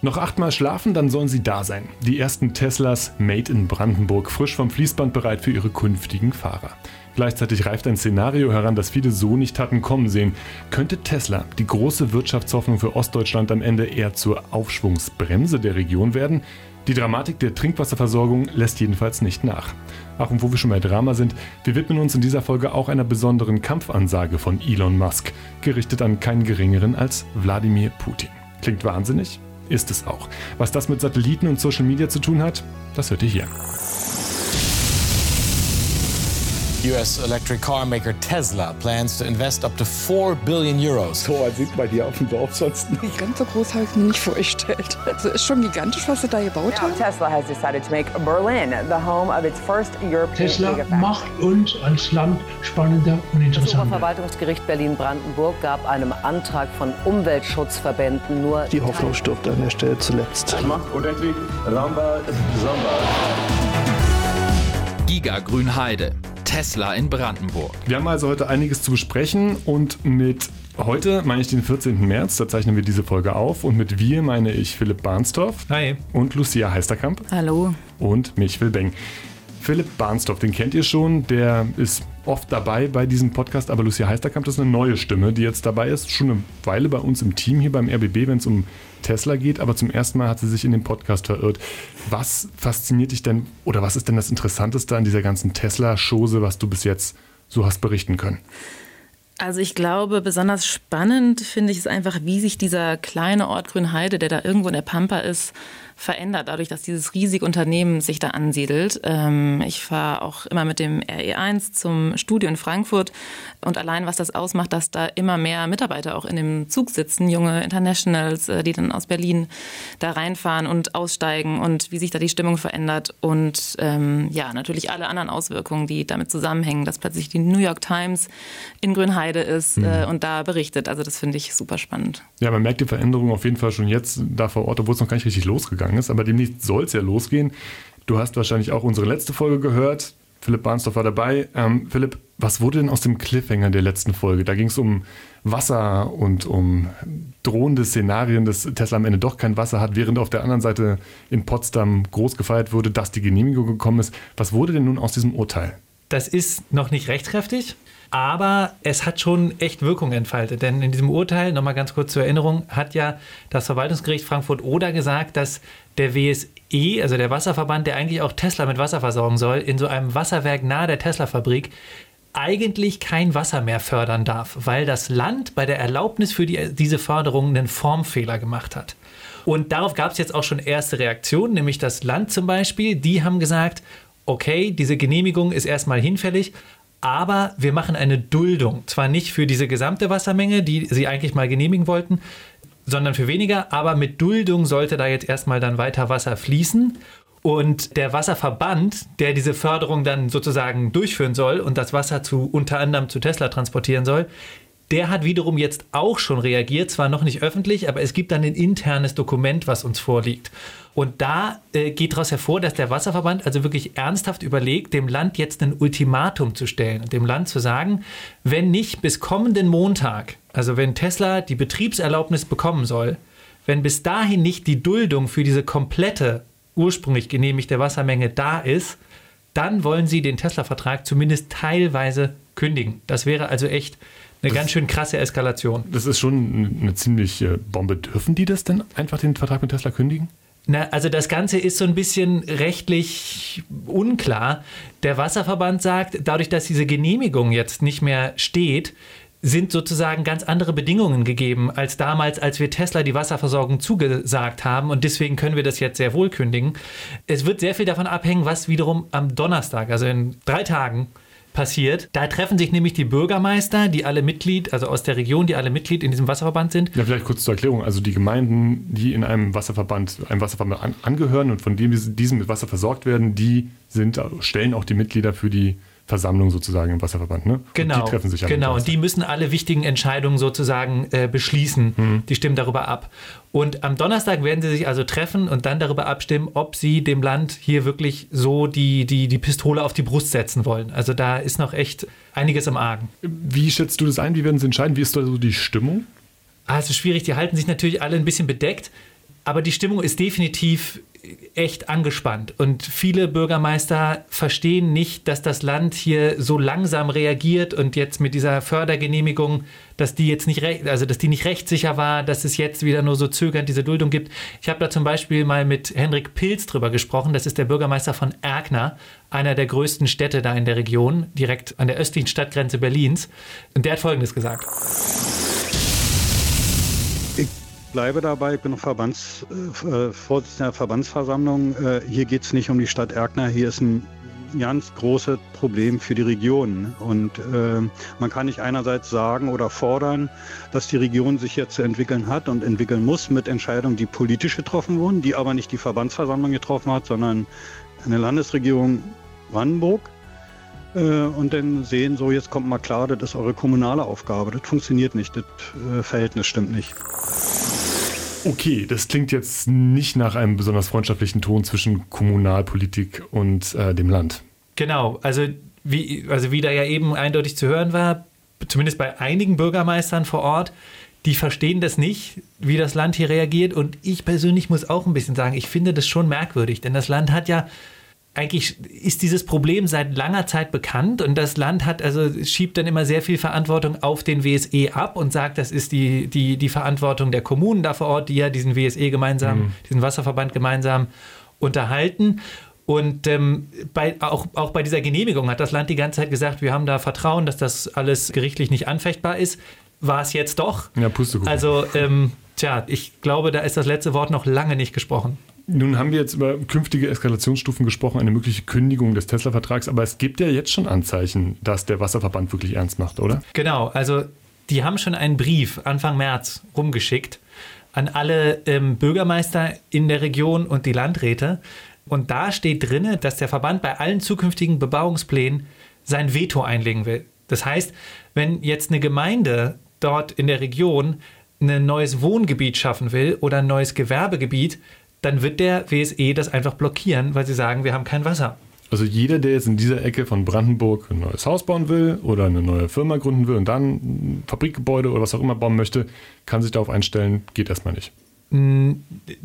Noch achtmal schlafen, dann sollen sie da sein. Die ersten Teslas made in Brandenburg, frisch vom Fließband bereit für ihre künftigen Fahrer. Gleichzeitig reift ein Szenario heran, das viele so nicht hatten kommen sehen. Könnte Tesla, die große Wirtschaftshoffnung für Ostdeutschland, am Ende eher zur Aufschwungsbremse der Region werden? Die Dramatik der Trinkwasserversorgung lässt jedenfalls nicht nach. Ach, und wo wir schon bei Drama sind, wir widmen uns in dieser Folge auch einer besonderen Kampfansage von Elon Musk, gerichtet an keinen geringeren als Wladimir Putin. Klingt wahnsinnig? Ist es auch. Was das mit Satelliten und Social Media zu tun hat, das hört ihr hier. US electric car maker Tesla plans to invest up to 4 billion euros. So als sieht bei dir auf dem Dorf sonst nicht. Ganz so groß habe ich mir nicht vorgestellt. Also ist schon gigantisch, was sie da gebaut haben. Tesla has decided to make Berlin the home of its first European Tesla macht uns als Land spannender und Das interessanter. Oberverwaltungsgericht Berlin-Brandenburg gab einem Antrag von Umweltschutzverbänden nur Die Hoffnung stirbt an der Stelle zuletzt. Unendlich Ramba Samba. Giga Grünheide. Tesla in Brandenburg. Wir haben also heute einiges zu besprechen und mit heute meine ich den 14. März, da zeichnen wir diese Folge auf und mit wir meine ich Philipp Barnsdorf Hi. und Lucia Heisterkamp Hallo. und mich, Will Beng. Philipp Barnsdorf, den kennt ihr schon, der ist oft dabei bei diesem Podcast, aber Lucia Heisterkamp, ist eine neue Stimme, die jetzt dabei ist, schon eine Weile bei uns im Team hier beim RBB, wenn es um Tesla geht, aber zum ersten Mal hat sie sich in den Podcast verirrt. Was fasziniert dich denn oder was ist denn das Interessanteste an dieser ganzen Tesla-Chose, was du bis jetzt so hast berichten können? Also ich glaube, besonders spannend finde ich es einfach, wie sich dieser kleine Ort Grünheide, der da irgendwo in der Pampa ist, verändert, dadurch, dass dieses riesige Unternehmen sich da ansiedelt. Ähm, ich fahre auch immer mit dem RE1 zum Studio in Frankfurt und allein was das ausmacht, dass da immer mehr Mitarbeiter auch in dem Zug sitzen, junge Internationals, äh, die dann aus Berlin da reinfahren und aussteigen und wie sich da die Stimmung verändert und ähm, ja, natürlich alle anderen Auswirkungen, die damit zusammenhängen, dass plötzlich die New York Times in Grünheide ist äh, und da berichtet. Also das finde ich super spannend. Ja, man merkt die Veränderung auf jeden Fall schon jetzt da vor Ort, obwohl es noch gar nicht richtig losgegangen ist. Aber demnächst soll es ja losgehen. Du hast wahrscheinlich auch unsere letzte Folge gehört. Philipp Barnsdorf war dabei. Ähm, Philipp, was wurde denn aus dem Cliffhanger der letzten Folge? Da ging es um Wasser und um drohende Szenarien, dass Tesla am Ende doch kein Wasser hat, während auf der anderen Seite in Potsdam groß gefeiert wurde, dass die Genehmigung gekommen ist. Was wurde denn nun aus diesem Urteil? Das ist noch nicht rechtskräftig, aber es hat schon echt Wirkung entfaltet. Denn in diesem Urteil, nochmal ganz kurz zur Erinnerung, hat ja das Verwaltungsgericht Frankfurt-Oder gesagt, dass der WSE, also der Wasserverband, der eigentlich auch Tesla mit Wasser versorgen soll, in so einem Wasserwerk nahe der Tesla-Fabrik eigentlich kein Wasser mehr fördern darf, weil das Land bei der Erlaubnis für die, diese Förderung einen Formfehler gemacht hat. Und darauf gab es jetzt auch schon erste Reaktionen, nämlich das Land zum Beispiel, die haben gesagt, okay, diese Genehmigung ist erstmal hinfällig, aber wir machen eine Duldung. Zwar nicht für diese gesamte Wassermenge, die sie eigentlich mal genehmigen wollten, sondern für weniger, aber mit Duldung sollte da jetzt erstmal dann weiter Wasser fließen. Und der Wasserverband, der diese Förderung dann sozusagen durchführen soll und das Wasser zu unter anderem zu Tesla transportieren soll, der hat wiederum jetzt auch schon reagiert, zwar noch nicht öffentlich, aber es gibt dann ein internes Dokument, was uns vorliegt. Und da äh, geht daraus hervor, dass der Wasserverband also wirklich ernsthaft überlegt, dem Land jetzt ein Ultimatum zu stellen und dem Land zu sagen, wenn nicht bis kommenden Montag, also wenn Tesla die Betriebserlaubnis bekommen soll, wenn bis dahin nicht die Duldung für diese komplette ursprünglich genehmigte Wassermenge da ist, dann wollen sie den Tesla-Vertrag zumindest teilweise kündigen. Das wäre also echt eine ganz schön krasse Eskalation. Das ist schon eine ziemliche Bombe. Dürfen die das denn einfach den Vertrag mit Tesla kündigen? Na, also das Ganze ist so ein bisschen rechtlich unklar. Der Wasserverband sagt, dadurch, dass diese Genehmigung jetzt nicht mehr steht, sind sozusagen ganz andere Bedingungen gegeben als damals, als wir Tesla die Wasserversorgung zugesagt haben. Und deswegen können wir das jetzt sehr wohl kündigen. Es wird sehr viel davon abhängen, was wiederum am Donnerstag, also in drei Tagen, passiert. Da treffen sich nämlich die Bürgermeister, die alle Mitglied, also aus der Region, die alle Mitglied in diesem Wasserverband sind. Ja, vielleicht kurz zur Erklärung. Also die Gemeinden, die in einem Wasserverband, einem Wasserverband an, angehören und von dem diesem mit Wasser versorgt werden, die sind, stellen auch die Mitglieder für die Versammlung sozusagen im Wasserverband, ne? Genau. Und die treffen sich am Genau, und die müssen alle wichtigen Entscheidungen sozusagen äh, beschließen. Mhm. Die stimmen darüber ab. Und am Donnerstag werden sie sich also treffen und dann darüber abstimmen, ob sie dem Land hier wirklich so die, die, die Pistole auf die Brust setzen wollen. Also da ist noch echt einiges im Argen. Wie schätzt du das ein? Wie werden sie entscheiden? Wie ist da so die Stimmung? Also schwierig, die halten sich natürlich alle ein bisschen bedeckt. Aber die Stimmung ist definitiv echt angespannt und viele Bürgermeister verstehen nicht, dass das Land hier so langsam reagiert und jetzt mit dieser Fördergenehmigung, dass die jetzt nicht also dass die nicht rechtssicher war, dass es jetzt wieder nur so zögernd diese Duldung gibt. Ich habe da zum Beispiel mal mit Henrik Pilz drüber gesprochen. Das ist der Bürgermeister von Erkner, einer der größten Städte da in der Region, direkt an der östlichen Stadtgrenze Berlins. Und der hat Folgendes gesagt bleibe dabei, ich bin Verbands, äh, Vorsitzender der Verbandsversammlung. Äh, hier geht es nicht um die Stadt Erkner, hier ist ein ganz großes Problem für die Region. Und äh, man kann nicht einerseits sagen oder fordern, dass die Region sich jetzt zu entwickeln hat und entwickeln muss mit Entscheidungen, die politisch getroffen wurden, die aber nicht die Verbandsversammlung getroffen hat, sondern eine Landesregierung Brandenburg. Äh, und dann sehen, so jetzt kommt mal klar, das ist eure kommunale Aufgabe. Das funktioniert nicht, das äh, Verhältnis stimmt nicht. Okay, das klingt jetzt nicht nach einem besonders freundschaftlichen Ton zwischen Kommunalpolitik und äh, dem Land. Genau, also wie, also wie da ja eben eindeutig zu hören war, zumindest bei einigen Bürgermeistern vor Ort, die verstehen das nicht, wie das Land hier reagiert. Und ich persönlich muss auch ein bisschen sagen, ich finde das schon merkwürdig, denn das Land hat ja eigentlich ist dieses Problem seit langer Zeit bekannt und das Land hat also schiebt dann immer sehr viel Verantwortung auf den WSE ab und sagt, das ist die, die, die Verantwortung der Kommunen da vor Ort, die ja diesen WSE gemeinsam, mhm. diesen Wasserverband gemeinsam unterhalten. Und ähm, bei, auch, auch bei dieser Genehmigung hat das Land die ganze Zeit gesagt, wir haben da Vertrauen, dass das alles gerichtlich nicht anfechtbar ist. War es jetzt doch. Ja, Pustekuchen. Also, ähm, tja, ich glaube, da ist das letzte Wort noch lange nicht gesprochen. Nun haben wir jetzt über künftige Eskalationsstufen gesprochen, eine mögliche Kündigung des Tesla-Vertrags, aber es gibt ja jetzt schon Anzeichen, dass der Wasserverband wirklich ernst macht, oder? Genau, also die haben schon einen Brief Anfang März rumgeschickt an alle ähm, Bürgermeister in der Region und die Landräte. Und da steht drin, dass der Verband bei allen zukünftigen Bebauungsplänen sein Veto einlegen will. Das heißt, wenn jetzt eine Gemeinde dort in der Region ein neues Wohngebiet schaffen will oder ein neues Gewerbegebiet, dann wird der WSE das einfach blockieren, weil sie sagen, wir haben kein Wasser. Also jeder, der jetzt in dieser Ecke von Brandenburg ein neues Haus bauen will oder eine neue Firma gründen will und dann ein Fabrikgebäude oder was auch immer bauen möchte, kann sich darauf einstellen, geht erstmal nicht. Mm,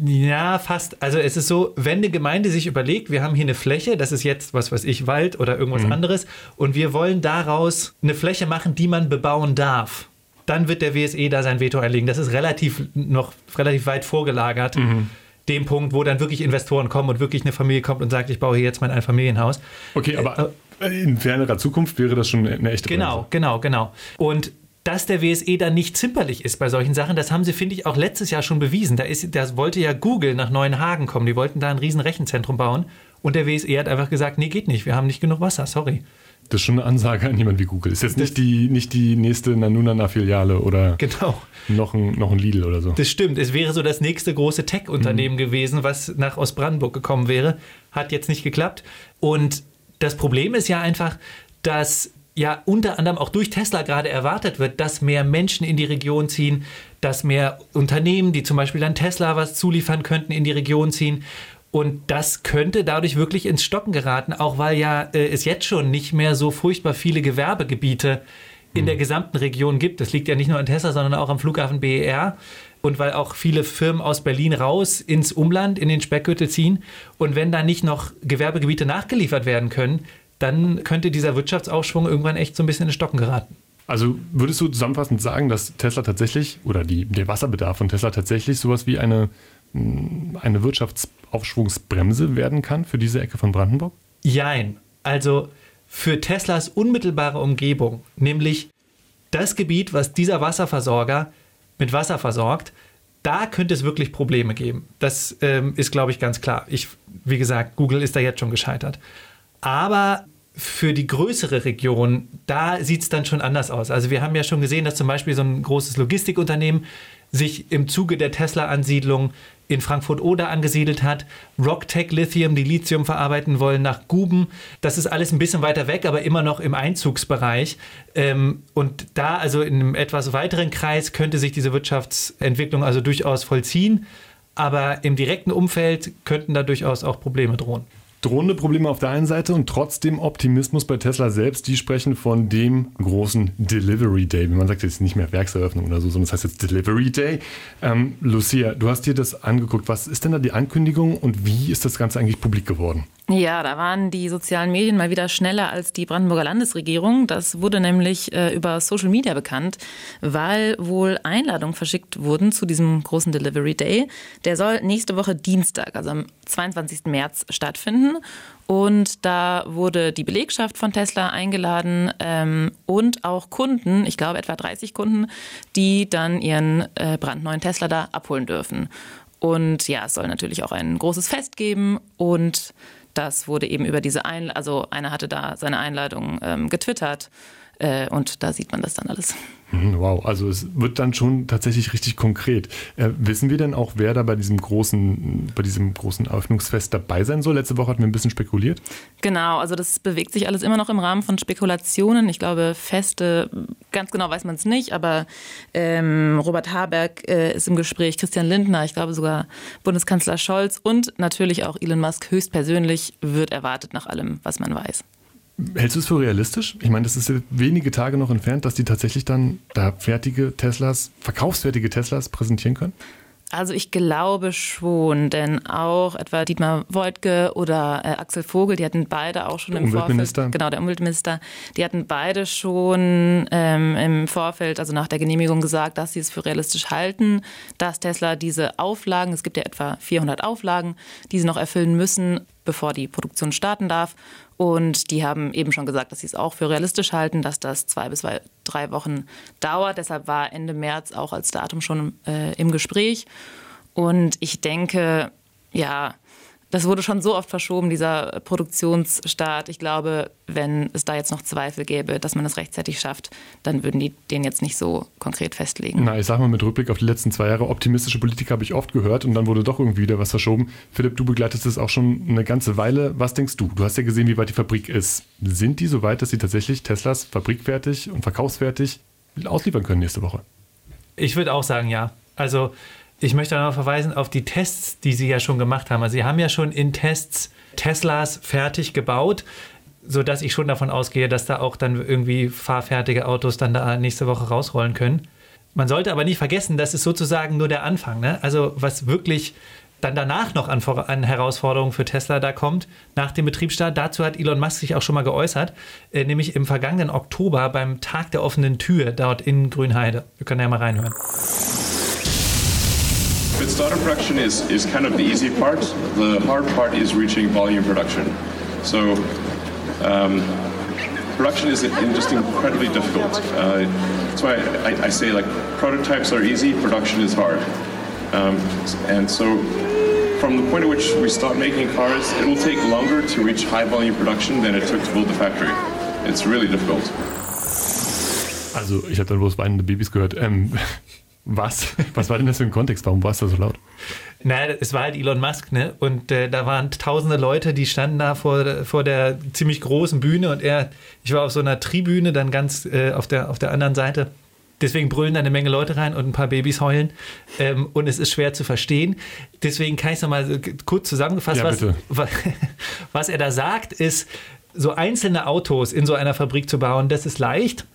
ja, fast. Also es ist so, wenn eine Gemeinde sich überlegt, wir haben hier eine Fläche, das ist jetzt, was weiß ich, Wald oder irgendwas mhm. anderes, und wir wollen daraus eine Fläche machen, die man bebauen darf, dann wird der WSE da sein Veto einlegen. Das ist relativ noch relativ weit vorgelagert. Mhm dem Punkt, wo dann wirklich Investoren kommen und wirklich eine Familie kommt und sagt, ich baue hier jetzt mein Einfamilienhaus. Okay, aber äh, in fernerer Zukunft wäre das schon eine echte Genau, Bremse. genau, genau. Und dass der WSE dann nicht zimperlich ist bei solchen Sachen, das haben sie, finde ich, auch letztes Jahr schon bewiesen. Da, ist, da wollte ja Google nach Neuenhagen kommen. Die wollten da ein riesen Rechenzentrum bauen. Und der WSE hat einfach gesagt, nee, geht nicht, wir haben nicht genug Wasser, sorry. Das ist schon eine Ansage an jemand wie Google. Ist jetzt nicht die, nicht die nächste Nanunana-Filiale oder genau. noch, ein, noch ein Lidl oder so. Das stimmt. Es wäre so das nächste große Tech-Unternehmen mhm. gewesen, was nach Ostbrandenburg gekommen wäre. Hat jetzt nicht geklappt. Und das Problem ist ja einfach, dass ja unter anderem auch durch Tesla gerade erwartet wird, dass mehr Menschen in die Region ziehen, dass mehr Unternehmen, die zum Beispiel dann Tesla was zuliefern könnten, in die Region ziehen. Und das könnte dadurch wirklich ins Stocken geraten, auch weil ja äh, es jetzt schon nicht mehr so furchtbar viele Gewerbegebiete in der hm. gesamten Region gibt. Das liegt ja nicht nur an Tesla, sondern auch am Flughafen BER. Und weil auch viele Firmen aus Berlin raus ins Umland, in den Speckgürtel ziehen. Und wenn da nicht noch Gewerbegebiete nachgeliefert werden können, dann könnte dieser Wirtschaftsaufschwung irgendwann echt so ein bisschen ins Stocken geraten. Also würdest du zusammenfassend sagen, dass Tesla tatsächlich oder die, der Wasserbedarf von Tesla tatsächlich sowas wie eine eine Wirtschaftsaufschwungsbremse werden kann für diese Ecke von Brandenburg? Jein. Also für Teslas unmittelbare Umgebung, nämlich das Gebiet, was dieser Wasserversorger mit Wasser versorgt, da könnte es wirklich Probleme geben. Das ähm, ist, glaube ich, ganz klar. Ich, wie gesagt, Google ist da jetzt schon gescheitert. Aber für die größere Region, da sieht es dann schon anders aus. Also wir haben ja schon gesehen, dass zum Beispiel so ein großes Logistikunternehmen sich im Zuge der Tesla-Ansiedlung in Frankfurt-Oder angesiedelt hat. Rocktech Lithium, die Lithium verarbeiten wollen, nach Guben. Das ist alles ein bisschen weiter weg, aber immer noch im Einzugsbereich. Ähm, und da, also in einem etwas weiteren Kreis, könnte sich diese Wirtschaftsentwicklung also durchaus vollziehen. Aber im direkten Umfeld könnten da durchaus auch Probleme drohen. Drohende Probleme auf der einen Seite und trotzdem Optimismus bei Tesla selbst. Die sprechen von dem großen Delivery Day. Man sagt jetzt nicht mehr Werkseröffnung oder so, sondern das heißt jetzt Delivery Day. Ähm, Lucia, du hast dir das angeguckt. Was ist denn da die Ankündigung und wie ist das Ganze eigentlich publik geworden? Ja, da waren die sozialen Medien mal wieder schneller als die Brandenburger Landesregierung. Das wurde nämlich äh, über Social Media bekannt, weil wohl Einladungen verschickt wurden zu diesem großen Delivery Day. Der soll nächste Woche Dienstag, also am 22. März stattfinden. Und da wurde die Belegschaft von Tesla eingeladen ähm, und auch Kunden, ich glaube etwa 30 Kunden, die dann ihren äh, brandneuen Tesla da abholen dürfen. Und ja, es soll natürlich auch ein großes Fest geben und das wurde eben über diese Einladung, also einer hatte da seine Einladung ähm, getwittert äh, und da sieht man das dann alles. Mhm, wow, also es wird dann schon tatsächlich richtig konkret. Äh, wissen wir denn auch, wer da bei diesem großen, bei diesem großen Eröffnungsfest dabei sein soll? Letzte Woche hatten wir ein bisschen spekuliert. Genau, also das bewegt sich alles immer noch im Rahmen von Spekulationen. Ich glaube, Feste, ganz genau weiß man es nicht, aber ähm, Robert Habeck äh, ist im Gespräch, Christian Lindner, ich glaube sogar Bundeskanzler Scholz und natürlich auch Elon Musk höchstpersönlich wird erwartet nach allem, was man weiß. Hältst du es für realistisch? Ich meine, das ist wenige Tage noch entfernt, dass die tatsächlich dann da fertige Teslas, verkaufsfertige Teslas präsentieren können? Also ich glaube schon, denn auch etwa Dietmar Woidke oder äh, Axel Vogel, die hatten beide auch schon der im Umweltminister. Vorfeld, genau der Umweltminister, die hatten beide schon ähm, im Vorfeld, also nach der Genehmigung gesagt, dass sie es für realistisch halten, dass Tesla diese Auflagen, es gibt ja etwa 400 Auflagen, die sie noch erfüllen müssen, bevor die Produktion starten darf. Und die haben eben schon gesagt, dass sie es auch für realistisch halten, dass das zwei bis drei Wochen dauert. Deshalb war Ende März auch als Datum schon äh, im Gespräch. Und ich denke, ja, das wurde schon so oft verschoben, dieser Produktionsstart. Ich glaube, wenn es da jetzt noch Zweifel gäbe, dass man das rechtzeitig schafft, dann würden die den jetzt nicht so konkret festlegen. Na, ich sag mal mit Rückblick auf die letzten zwei Jahre, optimistische Politik habe ich oft gehört und dann wurde doch irgendwie wieder was verschoben. Philipp, du begleitest es auch schon eine ganze Weile. Was denkst du? Du hast ja gesehen, wie weit die Fabrik ist. Sind die so weit, dass sie tatsächlich Teslas fabrikfertig und verkaufsfertig ausliefern können nächste Woche? Ich würde auch sagen, ja. Also ich möchte noch verweisen auf die Tests, die Sie ja schon gemacht haben. Also Sie haben ja schon in Tests Teslas fertig gebaut, sodass ich schon davon ausgehe, dass da auch dann irgendwie fahrfertige Autos dann da nächste Woche rausrollen können. Man sollte aber nicht vergessen, das ist sozusagen nur der Anfang. Ne? Also was wirklich dann danach noch an, an, Herausforderungen für Tesla da kommt, nach dem Betriebsstart. Dazu hat Elon Musk sich auch schon mal geäußert, äh, nämlich im vergangenen Oktober beim Tag der offenen Tür dort in Grünheide. Wir können ja mal reinhören. But startup production is, is kind of the easy part. The hard part is reaching volume production. So um, production is just incredibly difficult. Uh, that's why I, I, say like prototypes are easy, production is hard. Um, and so from the point at which we start making cars, it will take longer to reach high volume production than it took to build the factory. It's really difficult. Also ich habe dann bloß weinende Babys gehört. Ähm, Was? Was war denn das für ein Kontext? Warum war es da so laut? Naja, es war halt Elon Musk, ne? Und äh, da waren tausende Leute, die standen da vor, vor der ziemlich großen Bühne und er, ich war auf so einer Tribüne, dann ganz äh, auf, der, auf der anderen Seite. Deswegen brüllen da eine Menge Leute rein und ein paar Babys heulen. Ähm, und es ist schwer zu verstehen. Deswegen kann ich es nochmal kurz zusammengefasst, ja, was, was, was er da sagt, ist, so einzelne Autos in so einer Fabrik zu bauen, das ist leicht.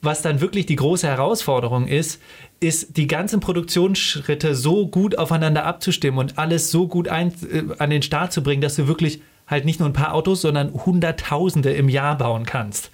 Was dann wirklich die große Herausforderung ist, ist die ganzen Produktionsschritte so gut aufeinander abzustimmen und alles so gut ein, äh, an den Start zu bringen, dass du wirklich halt nicht nur ein paar Autos, sondern Hunderttausende im Jahr bauen kannst.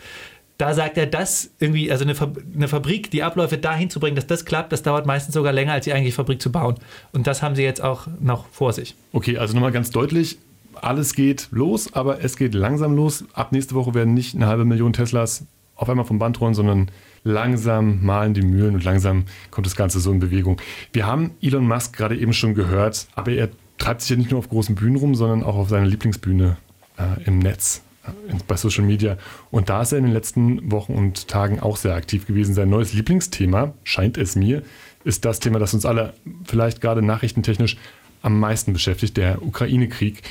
Da sagt er, das irgendwie, also eine, eine Fabrik, die Abläufe dahin zu bringen, dass das klappt, das dauert meistens sogar länger, als die eigentliche Fabrik zu bauen. Und das haben sie jetzt auch noch vor sich. Okay, also nochmal ganz deutlich, alles geht los, aber es geht langsam los. Ab nächste Woche werden nicht eine halbe Million Teslas auf einmal vom Band rollen, sondern langsam malen die Mühlen und langsam kommt das Ganze so in Bewegung. Wir haben Elon Musk gerade eben schon gehört, aber er treibt sich ja nicht nur auf großen Bühnen rum, sondern auch auf seiner Lieblingsbühne äh, im Netz, äh, bei Social Media. Und da ist er in den letzten Wochen und Tagen auch sehr aktiv gewesen. Sein neues Lieblingsthema, scheint es mir, ist das Thema, das uns alle vielleicht gerade nachrichtentechnisch am meisten beschäftigt, der Ukraine-Krieg.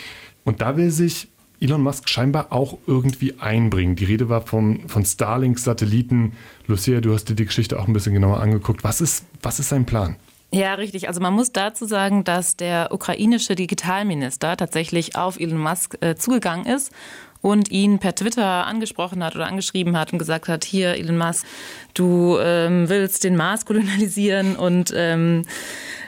Und da will sich Elon Musk scheinbar auch irgendwie einbringen. Die Rede war vom, von Starlink-Satelliten. Lucia, du hast dir die Geschichte auch ein bisschen genauer angeguckt. Was ist, was ist sein Plan? Ja, richtig. Also man muss dazu sagen, dass der ukrainische Digitalminister tatsächlich auf Elon Musk äh, zugegangen ist und ihn per Twitter angesprochen hat oder angeschrieben hat und gesagt hat, hier Elon Musk, du ähm, willst den Mars kolonialisieren und ähm,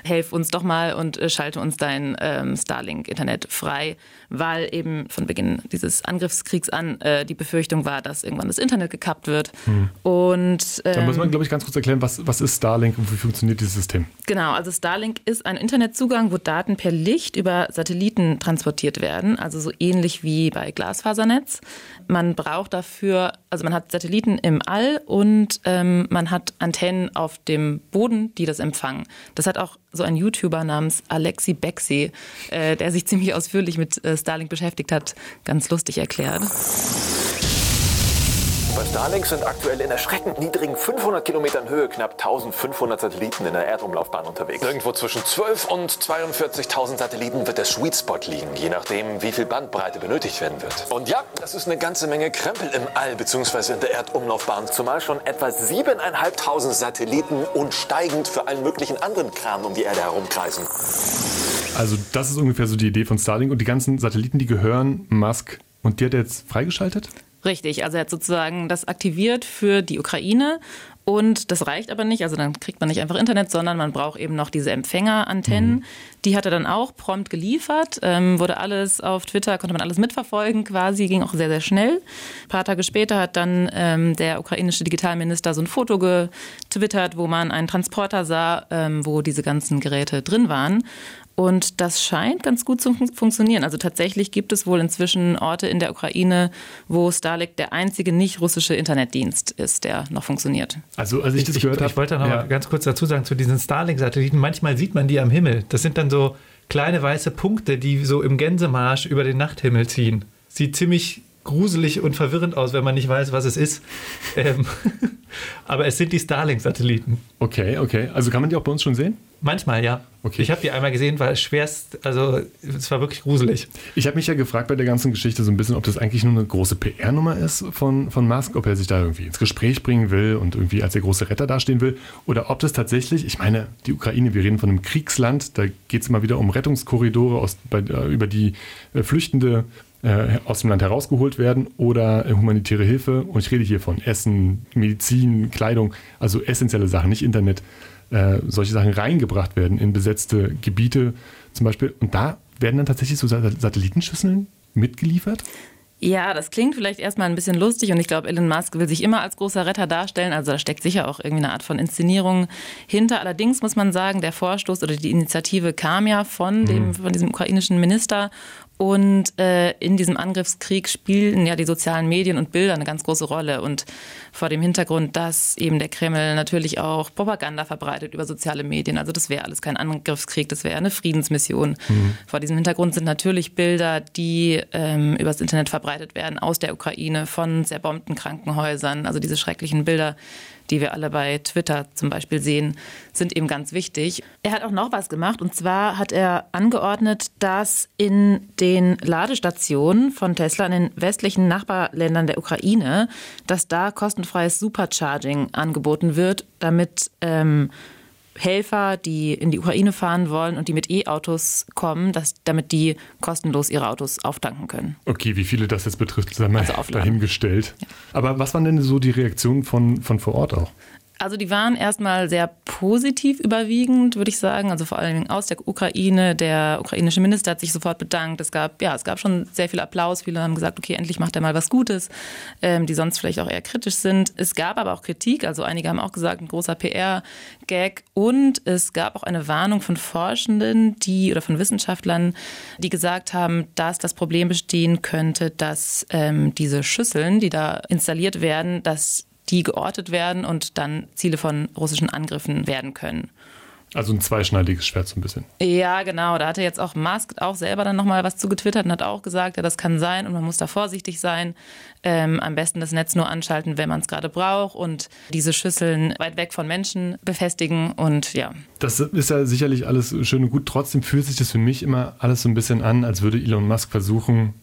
helf uns doch mal und äh, schalte uns dein ähm, Starlink-Internet frei, weil eben von Beginn dieses Angriffskriegs an äh, die Befürchtung war, dass irgendwann das Internet gekappt wird. Hm. Und, ähm, da muss man, glaube ich, ganz kurz erklären, was, was ist Starlink und wie funktioniert dieses System? Genau, also Starlink ist ein Internetzugang, wo Daten per Licht über Satelliten transportiert werden, also so ähnlich wie bei Glasfasernetz. Man braucht dafür, also man hat Satelliten im All und ähm, man hat Antennen auf dem Boden, die das empfangen. Das hat auch so ein YouTuber namens Alexi Bexi, äh, der sich ziemlich ausführlich mit äh, Starlink beschäftigt hat, ganz lustig erklärt. Bei Starlink sind aktuell in erschreckend niedrigen 500 Kilometern Höhe knapp 1500 Satelliten in der Erdumlaufbahn unterwegs. Irgendwo zwischen 12 und 42.000 Satelliten wird der Sweet Spot liegen, je nachdem, wie viel Bandbreite benötigt werden wird. Und ja, das ist eine ganze Menge Krempel im All bzw. in der Erdumlaufbahn, zumal schon etwa 7.500 Satelliten und steigend für allen möglichen anderen Kram um die Erde herumkreisen. Also das ist ungefähr so die Idee von Starlink und die ganzen Satelliten, die gehören Musk und die hat er jetzt freigeschaltet? Richtig, also er hat sozusagen das aktiviert für die Ukraine und das reicht aber nicht, also dann kriegt man nicht einfach Internet, sondern man braucht eben noch diese Empfängerantennen. Mhm. Die hat er dann auch prompt geliefert, ähm, wurde alles auf Twitter, konnte man alles mitverfolgen quasi, ging auch sehr, sehr schnell. Ein paar Tage später hat dann ähm, der ukrainische Digitalminister so ein Foto getwittert, wo man einen Transporter sah, ähm, wo diese ganzen Geräte drin waren. Und das scheint ganz gut zu funktionieren. Also tatsächlich gibt es wohl inzwischen Orte in der Ukraine, wo Starlink der einzige nicht russische Internetdienst ist, der noch funktioniert. Also als ich, ich das gehört habe. Ich wollte noch ja. mal ganz kurz dazu sagen zu diesen Starlink-Satelliten. Manchmal sieht man die am Himmel. Das sind dann so kleine weiße Punkte, die so im Gänsemarsch über den Nachthimmel ziehen. Sieht ziemlich gruselig und verwirrend aus, wenn man nicht weiß, was es ist. Ähm, aber es sind die Starlink-Satelliten. Okay, okay. Also kann man die auch bei uns schon sehen? Manchmal, ja. Okay. Ich habe die einmal gesehen, weil es schwerst, also es war wirklich gruselig. Ich habe mich ja gefragt bei der ganzen Geschichte so ein bisschen, ob das eigentlich nur eine große PR-Nummer ist von, von Musk, ob er sich da irgendwie ins Gespräch bringen will und irgendwie als der große Retter dastehen will, oder ob das tatsächlich, ich meine, die Ukraine, wir reden von einem Kriegsland, da geht es immer wieder um Rettungskorridore, aus, bei, äh, über die äh, Flüchtende äh, aus dem Land herausgeholt werden oder äh, humanitäre Hilfe. Und ich rede hier von Essen, Medizin, Kleidung, also essentielle Sachen, nicht Internet äh, solche Sachen reingebracht werden in besetzte Gebiete zum Beispiel. Und da werden dann tatsächlich so Satellitenschüsseln mitgeliefert? Ja, das klingt vielleicht erstmal ein bisschen lustig und ich glaube, Elon Musk will sich immer als großer Retter darstellen. Also da steckt sicher auch irgendwie eine Art von Inszenierung hinter. Allerdings muss man sagen, der Vorstoß oder die Initiative kam ja von, dem, mhm. von diesem ukrainischen Minister und äh, in diesem Angriffskrieg spielen ja die sozialen Medien und Bilder eine ganz große Rolle. Und vor dem Hintergrund, dass eben der Kreml natürlich auch Propaganda verbreitet über soziale Medien. Also das wäre alles kein Angriffskrieg, das wäre eine Friedensmission. Mhm. Vor diesem Hintergrund sind natürlich Bilder, die ähm, übers Internet verbreitet werden aus der Ukraine von zerbombten Krankenhäusern. Also diese schrecklichen Bilder, die wir alle bei Twitter zum Beispiel sehen, sind eben ganz wichtig. Er hat auch noch was gemacht und zwar hat er angeordnet, dass in den Ladestationen von Tesla in den westlichen Nachbarländern der Ukraine, dass da kostenfreies Supercharging angeboten wird, damit ähm, Helfer, die in die Ukraine fahren wollen und die mit E-Autos kommen, dass, damit die kostenlos ihre Autos auftanken können. Okay, wie viele das jetzt betrifft, sei mal also dahingestellt. Ja. Aber was waren denn so die Reaktionen von, von vor Ort auch? Also die waren erstmal sehr positiv überwiegend, würde ich sagen. Also vor allem aus der Ukraine. Der ukrainische Minister hat sich sofort bedankt. Es gab, ja, es gab schon sehr viel Applaus. Viele haben gesagt, okay, endlich macht er mal was Gutes, ähm, die sonst vielleicht auch eher kritisch sind. Es gab aber auch Kritik. Also einige haben auch gesagt, ein großer PR-Gag. Und es gab auch eine Warnung von Forschenden, die oder von Wissenschaftlern, die gesagt haben, dass das Problem bestehen könnte, dass ähm, diese Schüsseln, die da installiert werden, dass die geortet werden und dann Ziele von russischen Angriffen werden können. Also ein zweischneidiges Schwert so ein bisschen. Ja, genau. Da hatte jetzt auch Musk auch selber dann nochmal was zu getwittert und hat auch gesagt, ja, das kann sein und man muss da vorsichtig sein. Ähm, am besten das Netz nur anschalten, wenn man es gerade braucht und diese Schüsseln weit weg von Menschen befestigen und ja. Das ist ja sicherlich alles schön und gut. Trotzdem fühlt sich das für mich immer alles so ein bisschen an, als würde Elon Musk versuchen,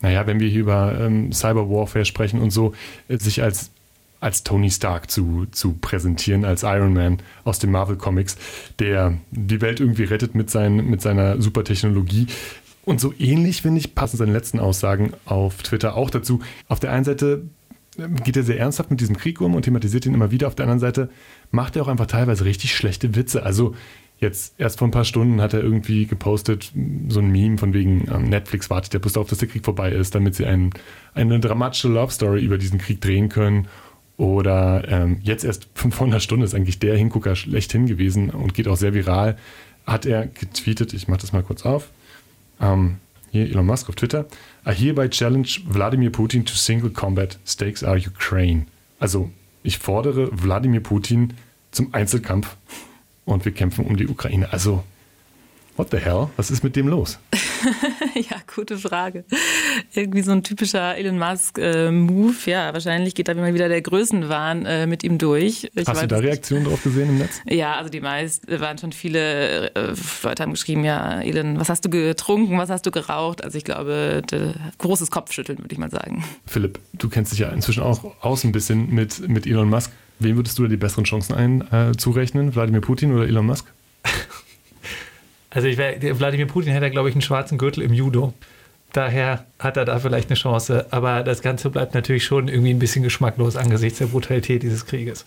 naja, wenn wir hier über ähm, Cyberwarfare sprechen und so, sich als als Tony Stark zu, zu präsentieren, als Iron Man aus den Marvel Comics, der die Welt irgendwie rettet mit, sein, mit seiner Supertechnologie. Und so ähnlich, finde ich, passen seine letzten Aussagen auf Twitter auch dazu. Auf der einen Seite geht er sehr ernsthaft mit diesem Krieg um und thematisiert ihn immer wieder. Auf der anderen Seite macht er auch einfach teilweise richtig schlechte Witze. Also jetzt erst vor ein paar Stunden hat er irgendwie gepostet, so ein Meme von wegen ähm, Netflix wartet ja bloß darauf, dass der Krieg vorbei ist, damit sie ein, eine dramatische Love Story über diesen Krieg drehen können. Oder ähm, jetzt erst vor einer Stunde ist eigentlich der Hingucker schlechthin gewesen und geht auch sehr viral. Hat er getweetet, ich mache das mal kurz auf. Ähm, hier Elon Musk auf Twitter. I hereby challenge Wladimir Putin to single combat. Stakes are Ukraine. Also, ich fordere Wladimir Putin zum Einzelkampf und wir kämpfen um die Ukraine. Also, what the hell? Was ist mit dem los? ja, gute Frage. Irgendwie so ein typischer Elon Musk-Move. Äh, ja, wahrscheinlich geht da immer wieder der Größenwahn äh, mit ihm durch. Ich Hast du da Reaktionen drauf gesehen im Netz? Ja, also die meisten waren schon viele äh, Leute haben geschrieben, ja, Elon, was hast du getrunken, was hast du geraucht? Also ich glaube, großes Kopfschütteln, würde ich mal sagen. Philipp, du kennst dich ja inzwischen auch aus ein bisschen mit, mit Elon Musk. Wem würdest du da die besseren Chancen ein, äh, zurechnen? Wladimir Putin oder Elon Musk? Also ich wär, Wladimir Putin hätte, glaube ich, einen schwarzen Gürtel im Judo. Daher hat er da vielleicht eine Chance. Aber das Ganze bleibt natürlich schon irgendwie ein bisschen geschmacklos angesichts der Brutalität dieses Krieges.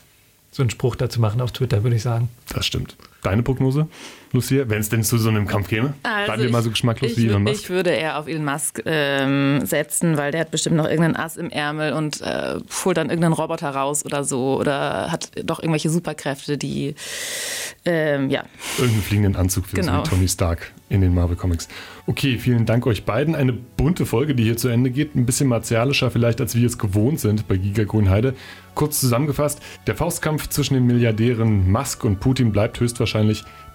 So einen Spruch dazu machen auf Twitter, würde ich sagen. Das stimmt. Deine Prognose, Lucia, wenn es denn zu so einem Kampf käme? Also Bleiben wir mal so geschmacklos ich, wie Elon Musk? Ich würde eher auf Elon Musk ähm, setzen, weil der hat bestimmt noch irgendeinen Ass im Ärmel und äh, holt dann irgendeinen Roboter raus oder so oder hat doch irgendwelche Superkräfte, die, ähm, ja. Irgendeinen fliegenden Anzug für genau. so Tony Stark in den Marvel Comics. Okay, vielen Dank euch beiden. Eine bunte Folge, die hier zu Ende geht. Ein bisschen martialischer vielleicht, als wir es gewohnt sind bei Giga Grünheide. Kurz zusammengefasst, der Faustkampf zwischen den Milliardären Musk und Putin bleibt höchstwahrscheinlich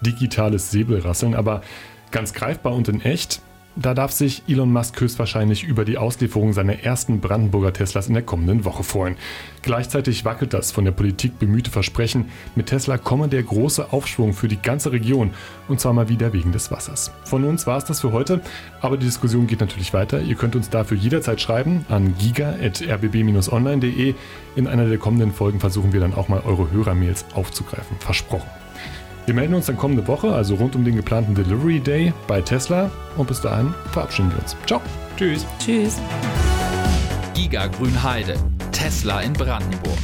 digitales Säbelrasseln, aber ganz greifbar und in echt da darf sich Elon Musk höchstwahrscheinlich über die Auslieferung seiner ersten Brandenburger Teslas in der kommenden Woche freuen. Gleichzeitig wackelt das von der Politik bemühte Versprechen, mit Tesla komme der große Aufschwung für die ganze Region und zwar mal wieder wegen des Wassers. Von uns war es das für heute, aber die Diskussion geht natürlich weiter. Ihr könnt uns dafür jederzeit schreiben an giga.rbb-online.de. In einer der kommenden Folgen versuchen wir dann auch mal eure Hörermails aufzugreifen. Versprochen. Wir melden uns dann kommende Woche, also rund um den geplanten Delivery Day bei Tesla. Und bis dahin verabschieden wir uns. Ciao. Tschüss. Tschüss. Giga Grünheide. Tesla in Brandenburg.